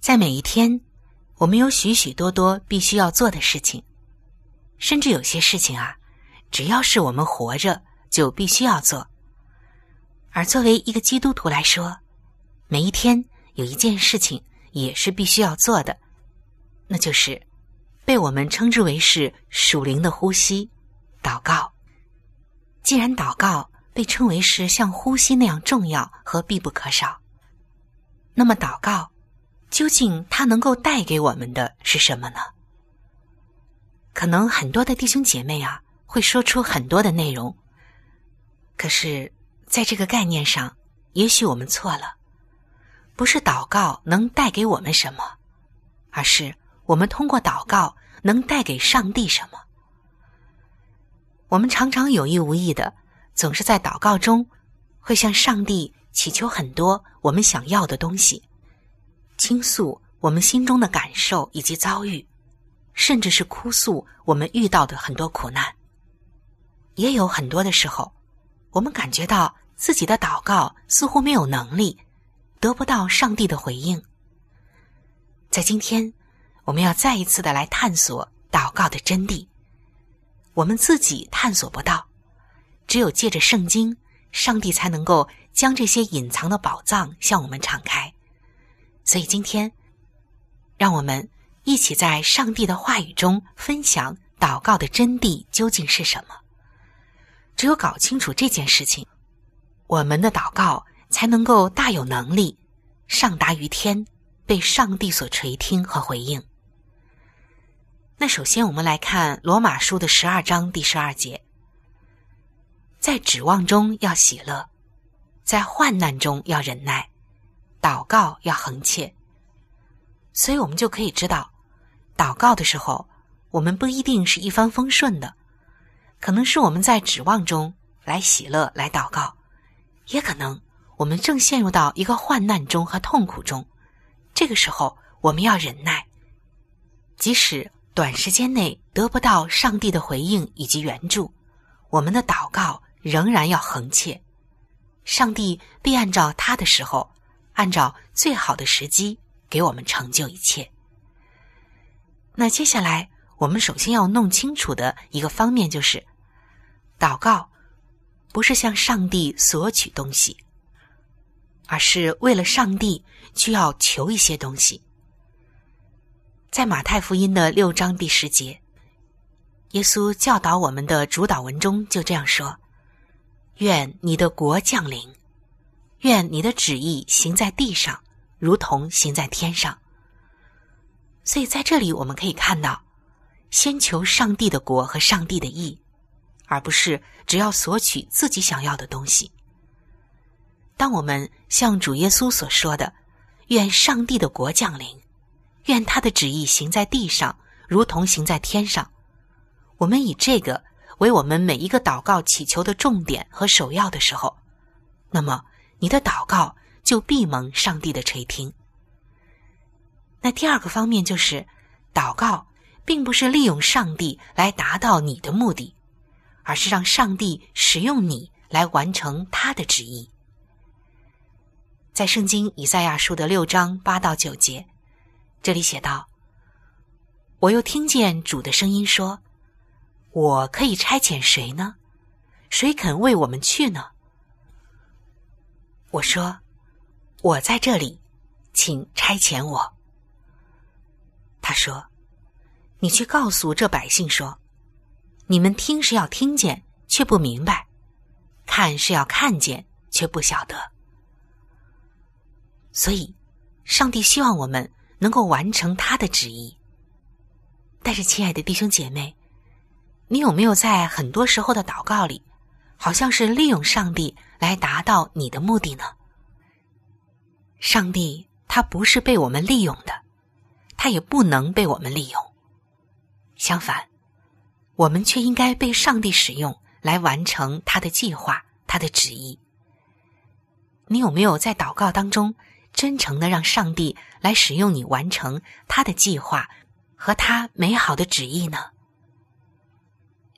在每一天，我们有许许多多必须要做的事情，甚至有些事情啊。只要是我们活着，就必须要做。而作为一个基督徒来说，每一天有一件事情也是必须要做的，那就是被我们称之为是属灵的呼吸——祷告。既然祷告被称为是像呼吸那样重要和必不可少，那么祷告究竟它能够带给我们的是什么呢？可能很多的弟兄姐妹啊。会说出很多的内容，可是，在这个概念上，也许我们错了。不是祷告能带给我们什么，而是我们通过祷告能带给上帝什么。我们常常有意无意的，总是在祷告中，会向上帝祈求很多我们想要的东西，倾诉我们心中的感受以及遭遇，甚至是哭诉我们遇到的很多苦难。也有很多的时候，我们感觉到自己的祷告似乎没有能力得不到上帝的回应。在今天，我们要再一次的来探索祷告的真谛。我们自己探索不到，只有借着圣经，上帝才能够将这些隐藏的宝藏向我们敞开。所以今天，让我们一起在上帝的话语中分享祷告的真谛究竟是什么。只有搞清楚这件事情，我们的祷告才能够大有能力，上达于天，被上帝所垂听和回应。那首先，我们来看罗马书的十二章第十二节：在指望中要喜乐，在患难中要忍耐，祷告要恒切。所以，我们就可以知道，祷告的时候，我们不一定是一帆风顺的。可能是我们在指望中来喜乐来祷告，也可能我们正陷入到一个患难中和痛苦中。这个时候，我们要忍耐，即使短时间内得不到上帝的回应以及援助，我们的祷告仍然要恒切。上帝必按照他的时候，按照最好的时机给我们成就一切。那接下来，我们首先要弄清楚的一个方面就是。祷告不是向上帝索取东西，而是为了上帝需要求一些东西。在马太福音的六章第十节，耶稣教导我们的主导文中就这样说：“愿你的国降临，愿你的旨意行在地上，如同行在天上。”所以在这里我们可以看到，先求上帝的国和上帝的义。而不是只要索取自己想要的东西。当我们像主耶稣所说的“愿上帝的国降临，愿他的旨意行在地上，如同行在天上”，我们以这个为我们每一个祷告祈求的重点和首要的时候，那么你的祷告就必蒙上帝的垂听。那第二个方面就是，祷告并不是利用上帝来达到你的目的，而是让上帝使用你来完成他的旨意。在圣经以赛亚书的六章八到九节，这里写道：“我又听见主的声音说：‘我可以差遣谁呢？谁肯为我们去呢？’我说：‘我在这里，请差遣我。’他说：‘你去告诉这百姓说，你们听是要听见，却不明白；看是要看见，却不晓得。’”所以，上帝希望我们能够完成他的旨意。但是，亲爱的弟兄姐妹，你有没有在很多时候的祷告里，好像是利用上帝来达到你的目的呢？上帝他不是被我们利用的，他也不能被我们利用。相反，我们却应该被上帝使用来完成他的计划、他的旨意。你有没有在祷告当中？真诚的让上帝来使用你，完成他的计划和他美好的旨意呢？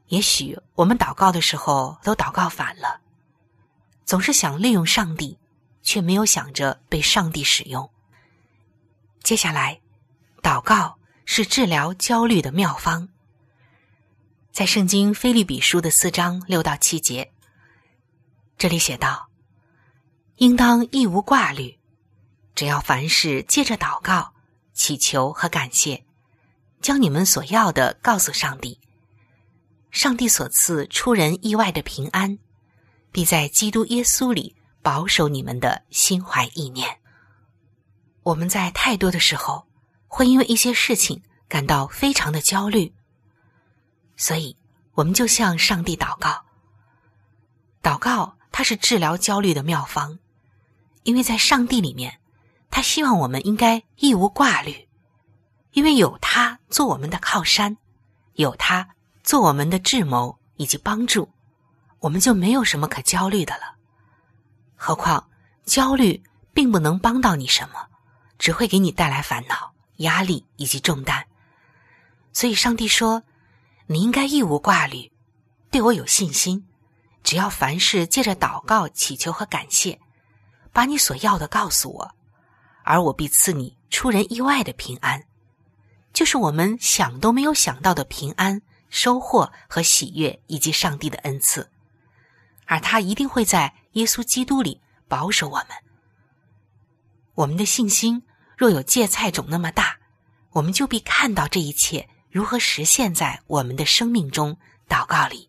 也许我们祷告的时候都祷告反了，总是想利用上帝，却没有想着被上帝使用。接下来，祷告是治疗焦虑的妙方。在圣经菲利比书的四章六到七节，这里写道：“应当一无挂虑。”只要凡事借着祷告、祈求和感谢，将你们所要的告诉上帝，上帝所赐出人意外的平安，必在基督耶稣里保守你们的心怀意念。我们在太多的时候会因为一些事情感到非常的焦虑，所以我们就向上帝祷告。祷告它是治疗焦虑的妙方，因为在上帝里面。他希望我们应该一无挂虑，因为有他做我们的靠山，有他做我们的智谋以及帮助，我们就没有什么可焦虑的了。何况焦虑并不能帮到你什么，只会给你带来烦恼、压力以及重担。所以，上帝说：“你应该一无挂虑，对我有信心。只要凡事借着祷告、祈求和感谢，把你所要的告诉我。”而我必赐你出人意外的平安，就是我们想都没有想到的平安、收获和喜悦，以及上帝的恩赐。而他一定会在耶稣基督里保守我们。我们的信心若有芥菜种那么大，我们就必看到这一切如何实现在我们的生命中。祷告里，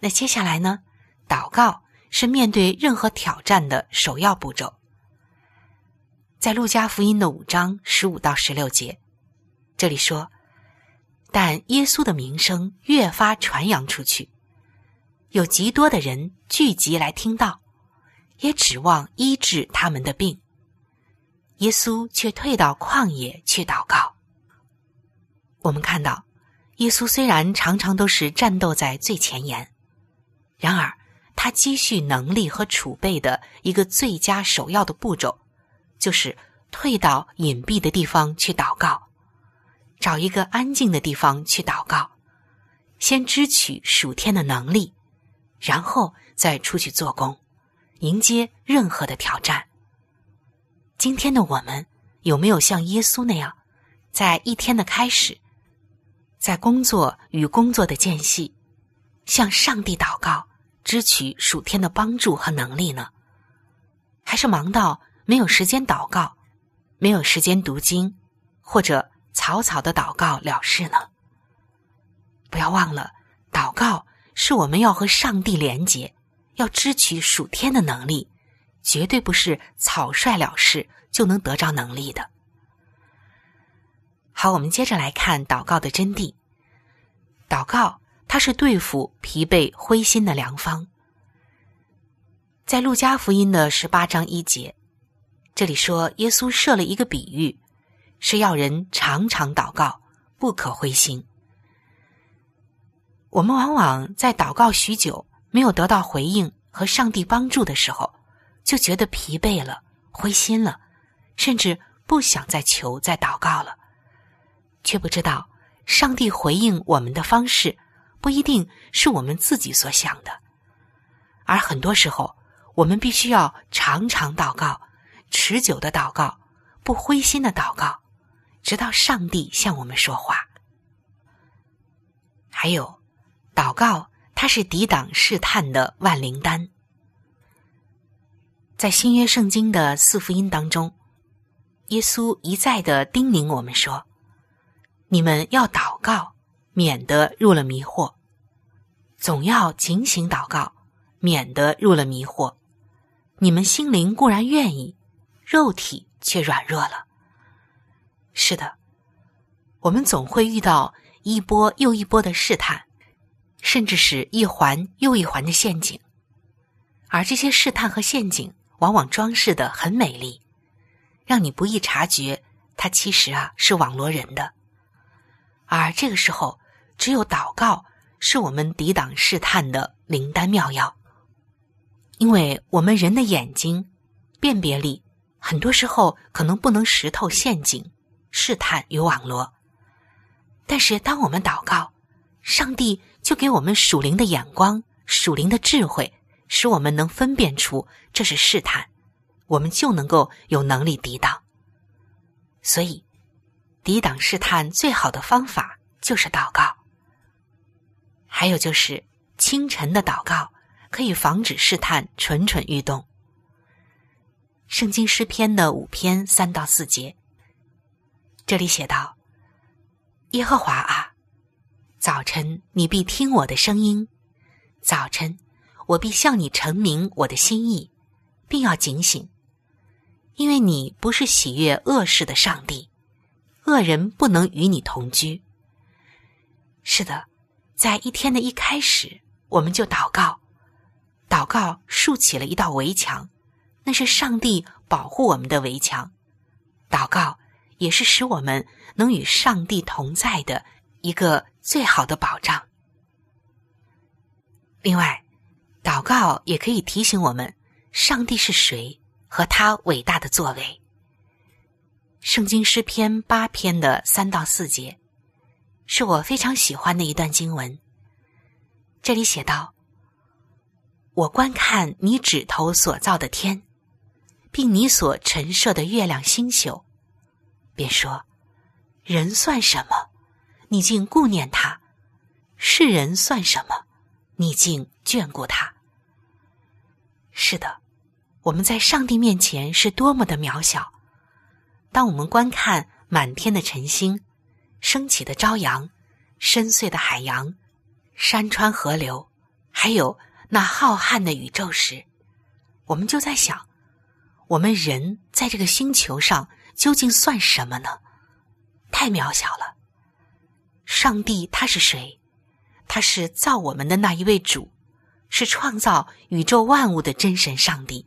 那接下来呢？祷告是面对任何挑战的首要步骤。在路加福音的五章十五到十六节，这里说：“但耶稣的名声越发传扬出去，有极多的人聚集来听到，也指望医治他们的病。耶稣却退到旷野去祷告。”我们看到，耶稣虽然常常都是战斗在最前沿，然而他积蓄能力和储备的一个最佳首要的步骤。就是退到隐蔽的地方去祷告，找一个安静的地方去祷告，先支取属天的能力，然后再出去做工，迎接任何的挑战。今天的我们有没有像耶稣那样，在一天的开始，在工作与工作的间隙，向上帝祷告，支取属天的帮助和能力呢？还是忙到？没有时间祷告，没有时间读经，或者草草的祷告了事呢？不要忘了，祷告是我们要和上帝连结，要支取属天的能力，绝对不是草率了事就能得着能力的。好，我们接着来看祷告的真谛。祷告，它是对付疲惫灰心的良方。在路加福音的十八章一节。这里说，耶稣设了一个比喻，是要人常常祷告，不可灰心。我们往往在祷告许久没有得到回应和上帝帮助的时候，就觉得疲惫了、灰心了，甚至不想再求、再祷告了，却不知道上帝回应我们的方式不一定是我们自己所想的，而很多时候，我们必须要常常祷告、持久的祷告、不灰心的祷告，直到上帝向我们说话。还有，祷告它是抵挡试探的万灵丹。在新约圣经的四福音当中，耶稣一再的叮咛我们说：“你们要祷告，免得入了迷惑；总要警醒祷告，免得入了迷惑。你们心灵固然愿意，肉体却软弱了。”是的，我们总会遇到一波又一波的试探，甚至是一环又一环的陷阱，而这些试探和陷阱。往往装饰的很美丽，让你不易察觉，它其实啊是网罗人的。而这个时候，只有祷告是我们抵挡试探的灵丹妙药，因为我们人的眼睛辨别力很多时候可能不能识透陷阱、试探与网罗，但是当我们祷告，上帝就给我们属灵的眼光、属灵的智慧。使我们能分辨出这是试探，我们就能够有能力抵挡。所以，抵挡试探最好的方法就是祷告。还有就是清晨的祷告，可以防止试探蠢蠢欲动。圣经诗篇的五篇三到四节，这里写道：“耶和华啊，早晨你必听我的声音，早晨。”我必向你陈明我的心意，并要警醒，因为你不是喜悦恶事的上帝，恶人不能与你同居。是的，在一天的一开始，我们就祷告，祷告竖起了一道围墙，那是上帝保护我们的围墙。祷告也是使我们能与上帝同在的一个最好的保障。另外。祷告也可以提醒我们，上帝是谁和他伟大的作为。圣经诗篇八篇的三到四节，是我非常喜欢的一段经文。这里写道：“我观看你指头所造的天，并你所陈设的月亮星宿，便说：人算什么？你竟顾念他；世人算什么？你竟眷顾他。”是的，我们在上帝面前是多么的渺小。当我们观看满天的晨星、升起的朝阳、深邃的海洋、山川河流，还有那浩瀚的宇宙时，我们就在想：我们人在这个星球上究竟算什么呢？太渺小了。上帝他是谁？他是造我们的那一位主。是创造宇宙万物的真神上帝，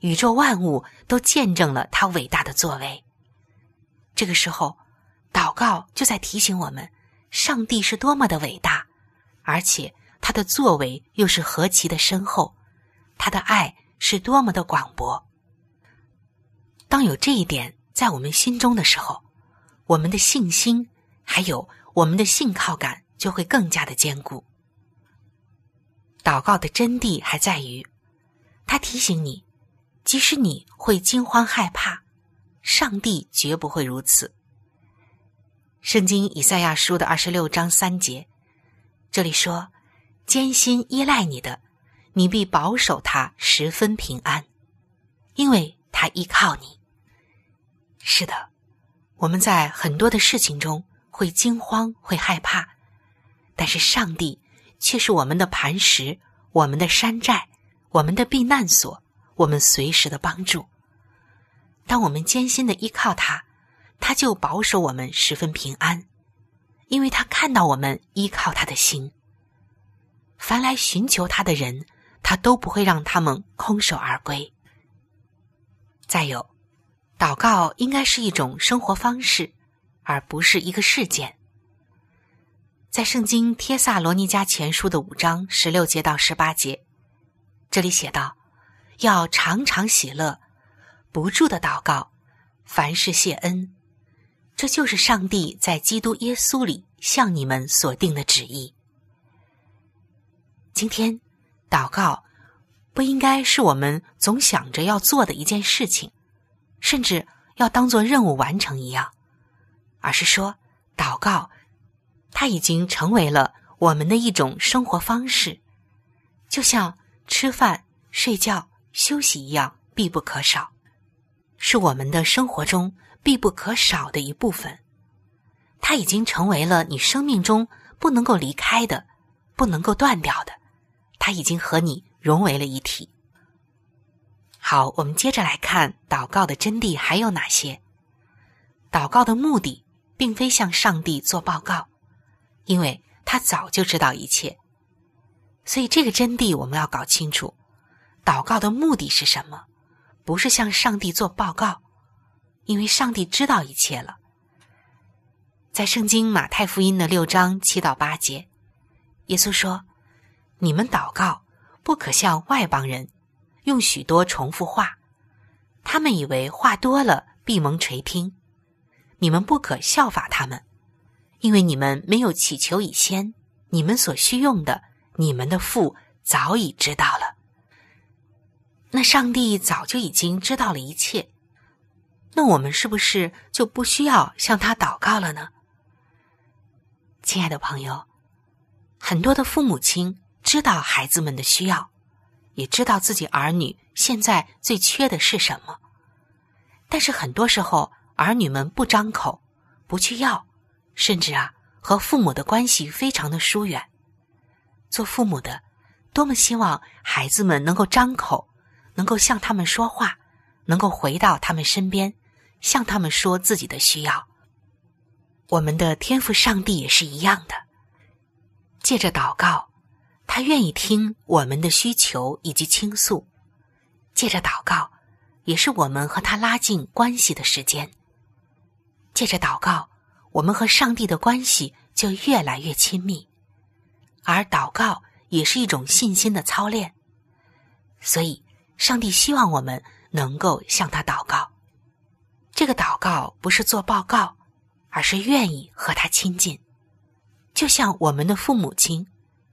宇宙万物都见证了他伟大的作为。这个时候，祷告就在提醒我们：上帝是多么的伟大，而且他的作为又是何其的深厚，他的爱是多么的广博。当有这一点在我们心中的时候，我们的信心还有我们的信靠感就会更加的坚固。祷告的真谛还在于，他提醒你，即使你会惊慌害怕，上帝绝不会如此。圣经以赛亚书的二十六章三节，这里说：“艰辛依赖你的，你必保守他十分平安，因为他依靠你。”是的，我们在很多的事情中会惊慌、会害怕，但是上帝。却是我们的磐石，我们的山寨，我们的避难所，我们随时的帮助。当我们艰辛的依靠他，他就保守我们十分平安，因为他看到我们依靠他的心。凡来寻求他的人，他都不会让他们空手而归。再有，祷告应该是一种生活方式，而不是一个事件。在圣经帖萨罗尼迦前书的五章十六节到十八节，这里写道：“要常常喜乐，不住的祷告，凡事谢恩。这就是上帝在基督耶稣里向你们所定的旨意。今天，祷告不应该是我们总想着要做的一件事情，甚至要当做任务完成一样，而是说，祷告，它已经成为了我们的一种生活方式，就像吃饭、睡觉、休息一样必不可少，是我们的生活中。必不可少的一部分，它已经成为了你生命中不能够离开的、不能够断掉的。它已经和你融为了一体。好，我们接着来看祷告的真谛还有哪些。祷告的目的并非向上帝做报告，因为他早就知道一切。所以这个真谛我们要搞清楚：祷告的目的是什么？不是向上帝做报告。因为上帝知道一切了，在圣经马太福音的六章七到八节，耶稣说：“你们祷告不可像外邦人，用许多重复话，他们以为话多了必蒙垂听。你们不可效法他们，因为你们没有祈求以先，你们所需用的，你们的父早已知道了。那上帝早就已经知道了一切。”那我们是不是就不需要向他祷告了呢？亲爱的朋友，很多的父母亲知道孩子们的需要，也知道自己儿女现在最缺的是什么，但是很多时候儿女们不张口，不去要，甚至啊和父母的关系非常的疏远。做父母的多么希望孩子们能够张口，能够向他们说话，能够回到他们身边。向他们说自己的需要。我们的天赋上帝也是一样的，借着祷告，他愿意听我们的需求以及倾诉。借着祷告，也是我们和他拉近关系的时间。借着祷告，我们和上帝的关系就越来越亲密。而祷告也是一种信心的操练，所以上帝希望我们能够向他祷告。这个祷告不是做报告，而是愿意和他亲近，就像我们的父母亲，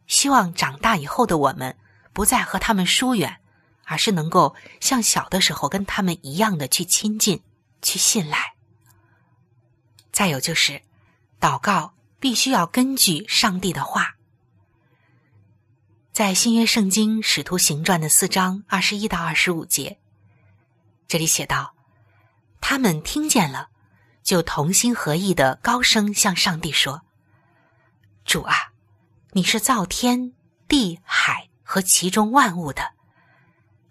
希望长大以后的我们不再和他们疏远，而是能够像小的时候跟他们一样的去亲近、去信赖。再有就是，祷告必须要根据上帝的话，在新约圣经使徒行传的四章二十一到二十五节，这里写道。他们听见了，就同心合意的高声向上帝说：“主啊，你是造天地海和其中万物的，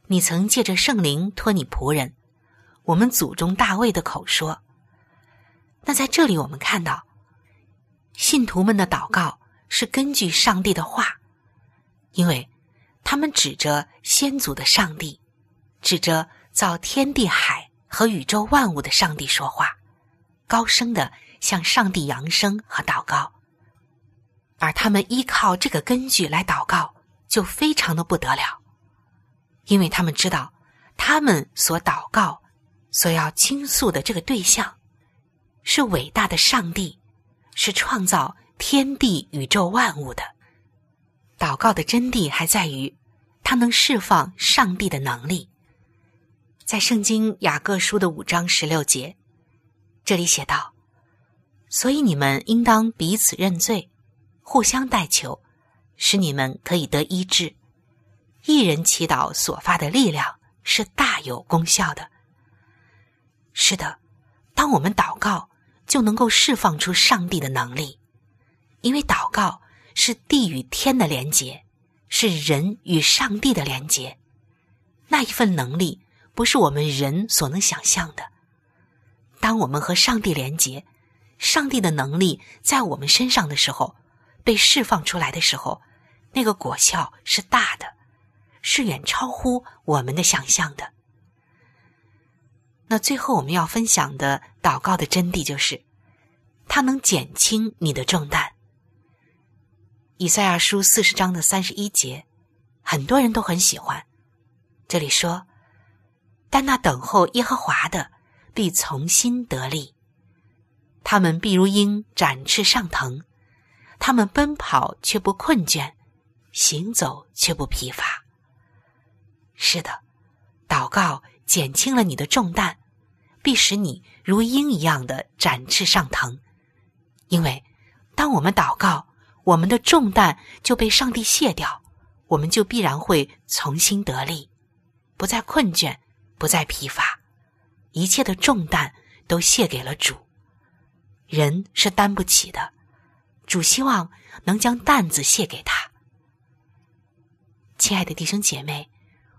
你曾借着圣灵托你仆人，我们祖宗大卫的口说。那在这里我们看到，信徒们的祷告是根据上帝的话，因为他们指着先祖的上帝，指着造天地海。”和宇宙万物的上帝说话，高声的向上帝扬声和祷告，而他们依靠这个根据来祷告，就非常的不得了，因为他们知道，他们所祷告、所要倾诉的这个对象，是伟大的上帝，是创造天地宇宙万物的。祷告的真谛还在于，它能释放上帝的能力。在圣经雅各书的五章十六节，这里写道：“所以你们应当彼此认罪，互相代求，使你们可以得医治。一人祈祷所发的力量是大有功效的。”是的，当我们祷告，就能够释放出上帝的能力，因为祷告是地与天的连结，是人与上帝的连结，那一份能力。不是我们人所能想象的。当我们和上帝连结，上帝的能力在我们身上的时候，被释放出来的时候，那个果效是大的，是远超乎我们的想象的。那最后我们要分享的祷告的真谛就是，它能减轻你的重担。以赛亚书四十章的三十一节，很多人都很喜欢。这里说。但那等候耶和华的，必从心得力。他们必如鹰展翅上腾，他们奔跑却不困倦，行走却不疲乏。是的，祷告减轻了你的重担，必使你如鹰一样的展翅上腾。因为，当我们祷告，我们的重担就被上帝卸掉，我们就必然会重新得力，不再困倦，不再疲乏，一切的重担都卸给了主。人是担不起的，主希望能将担子卸给他。亲爱的弟兄姐妹，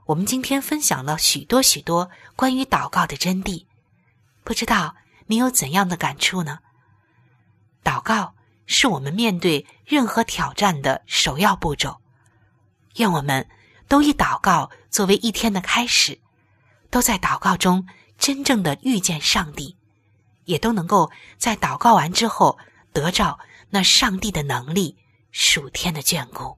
我们今天分享了许多许多关于祷告的真谛，不知道你有怎样的感触呢？祷告是我们面对任何挑战的首要步骤。愿我们都以祷告作为一天的开始，都在祷告中真正的遇见上帝。也都能够在祷告完之后得着那上帝的能力、属天的眷顾。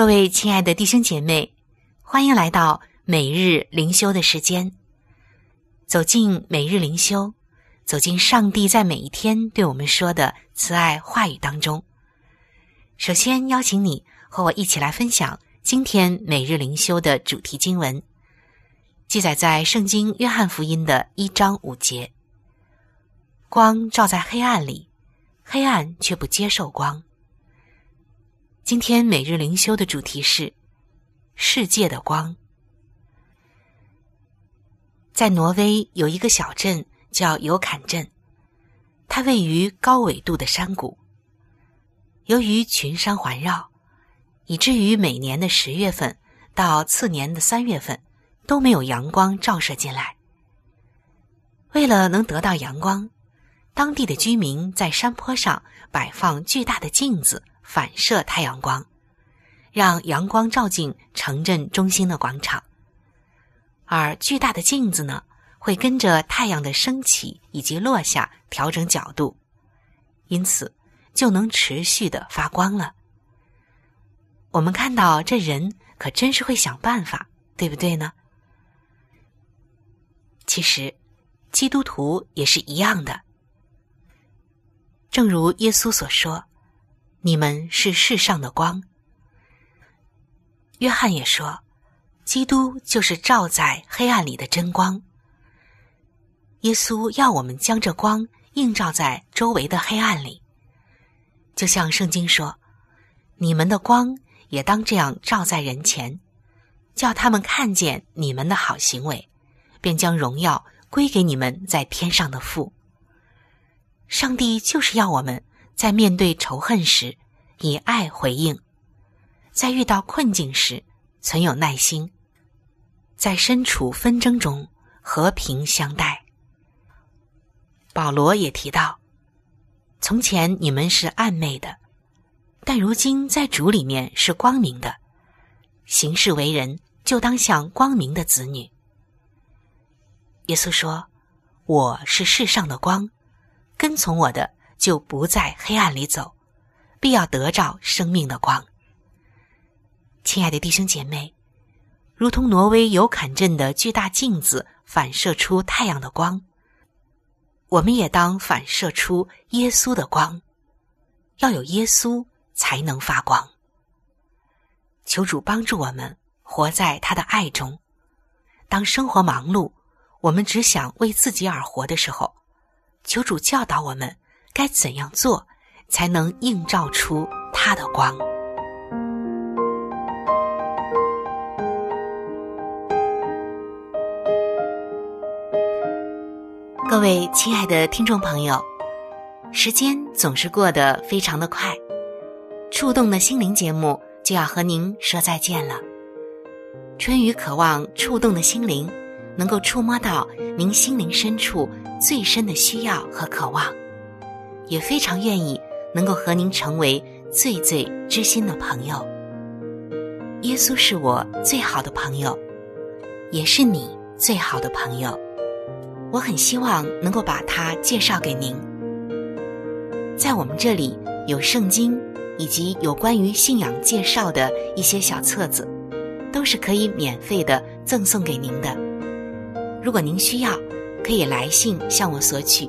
各位亲爱的弟兄姐妹，欢迎来到每日灵修的时间。走进每日灵修，走进上帝在每一天对我们说的慈爱话语当中。首先邀请你。和我一起来分享今天每日灵修的主题经文，记载在圣经约翰福音的一章五节。光照在黑暗里，黑暗却不接受光。今天每日灵修的主题是世界的光。在挪威有一个小镇叫尤坎镇，它位于高纬度的山谷，由于群山环绕。以至于每年的十月份到次年的三月份都没有阳光照射进来。为了能得到阳光，当地的居民在山坡上摆放巨大的镜子，反射太阳光，让阳光照进城镇中心的广场。而巨大的镜子呢，会跟着太阳的升起以及落下调整角度，因此就能持续的发光了。我们看到这人可真是会想办法，对不对呢？其实，基督徒也是一样的。正如耶稣所说：“你们是世上的光。”约翰也说：“基督就是照在黑暗里的真光。”耶稣要我们将这光映照在周围的黑暗里，就像圣经说：“你们的光。”也当这样照在人前，叫他们看见你们的好行为，便将荣耀归给你们在天上的父。上帝就是要我们在面对仇恨时以爱回应，在遇到困境时存有耐心，在身处纷争中和平相待。保罗也提到，从前你们是暧昧的。但如今在主里面是光明的，行事为人就当像光明的子女。耶稣说：“我是世上的光，跟从我的就不在黑暗里走，必要得着生命的光。”亲爱的弟兄姐妹，如同挪威尤坎镇的巨大镜子反射出太阳的光，我们也当反射出耶稣的光，要有耶稣。才能发光。求主帮助我们活在他的爱中。当生活忙碌，我们只想为自己而活的时候，求主教导我们该怎样做，才能映照出他的光。各位亲爱的听众朋友，时间总是过得非常的快，触动的心灵节目就要和您说再见了。春雨渴望触动的心灵能够触摸到您心灵深处最深的需要和渴望，也非常愿意能够和您成为最最知心的朋友。耶稣是我最好的朋友，也是你最好的朋友。我很希望能够把它介绍给您。在我们这里有圣经以及有关于信仰介绍的一些小册子，都是可以免费的赠送给您的。如果您需要，可以来信向我索取。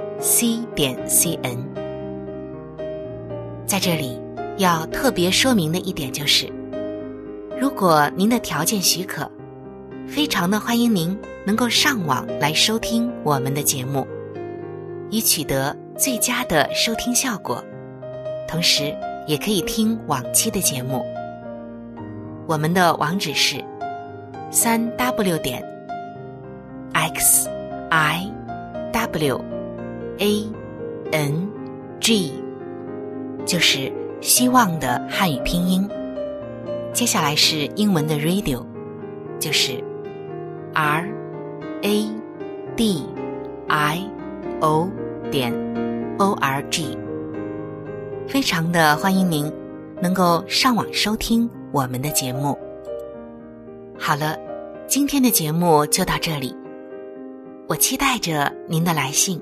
c 点 c n。在这里要特别说明的一点就是，如果您的条件许可，非常的欢迎您。能够上网来收听我们的节目，以取得最佳的收听效果，同时也可以听往期的节目。我们的网址是三 w 点 x i w a n g，就是希望的汉语拼音。接下来是英文的 radio，就是 r。a d i o 点 o r g，非常的欢迎您能够上网收听我们的节目。好了，今天的节目就到这里，我期待着您的来信，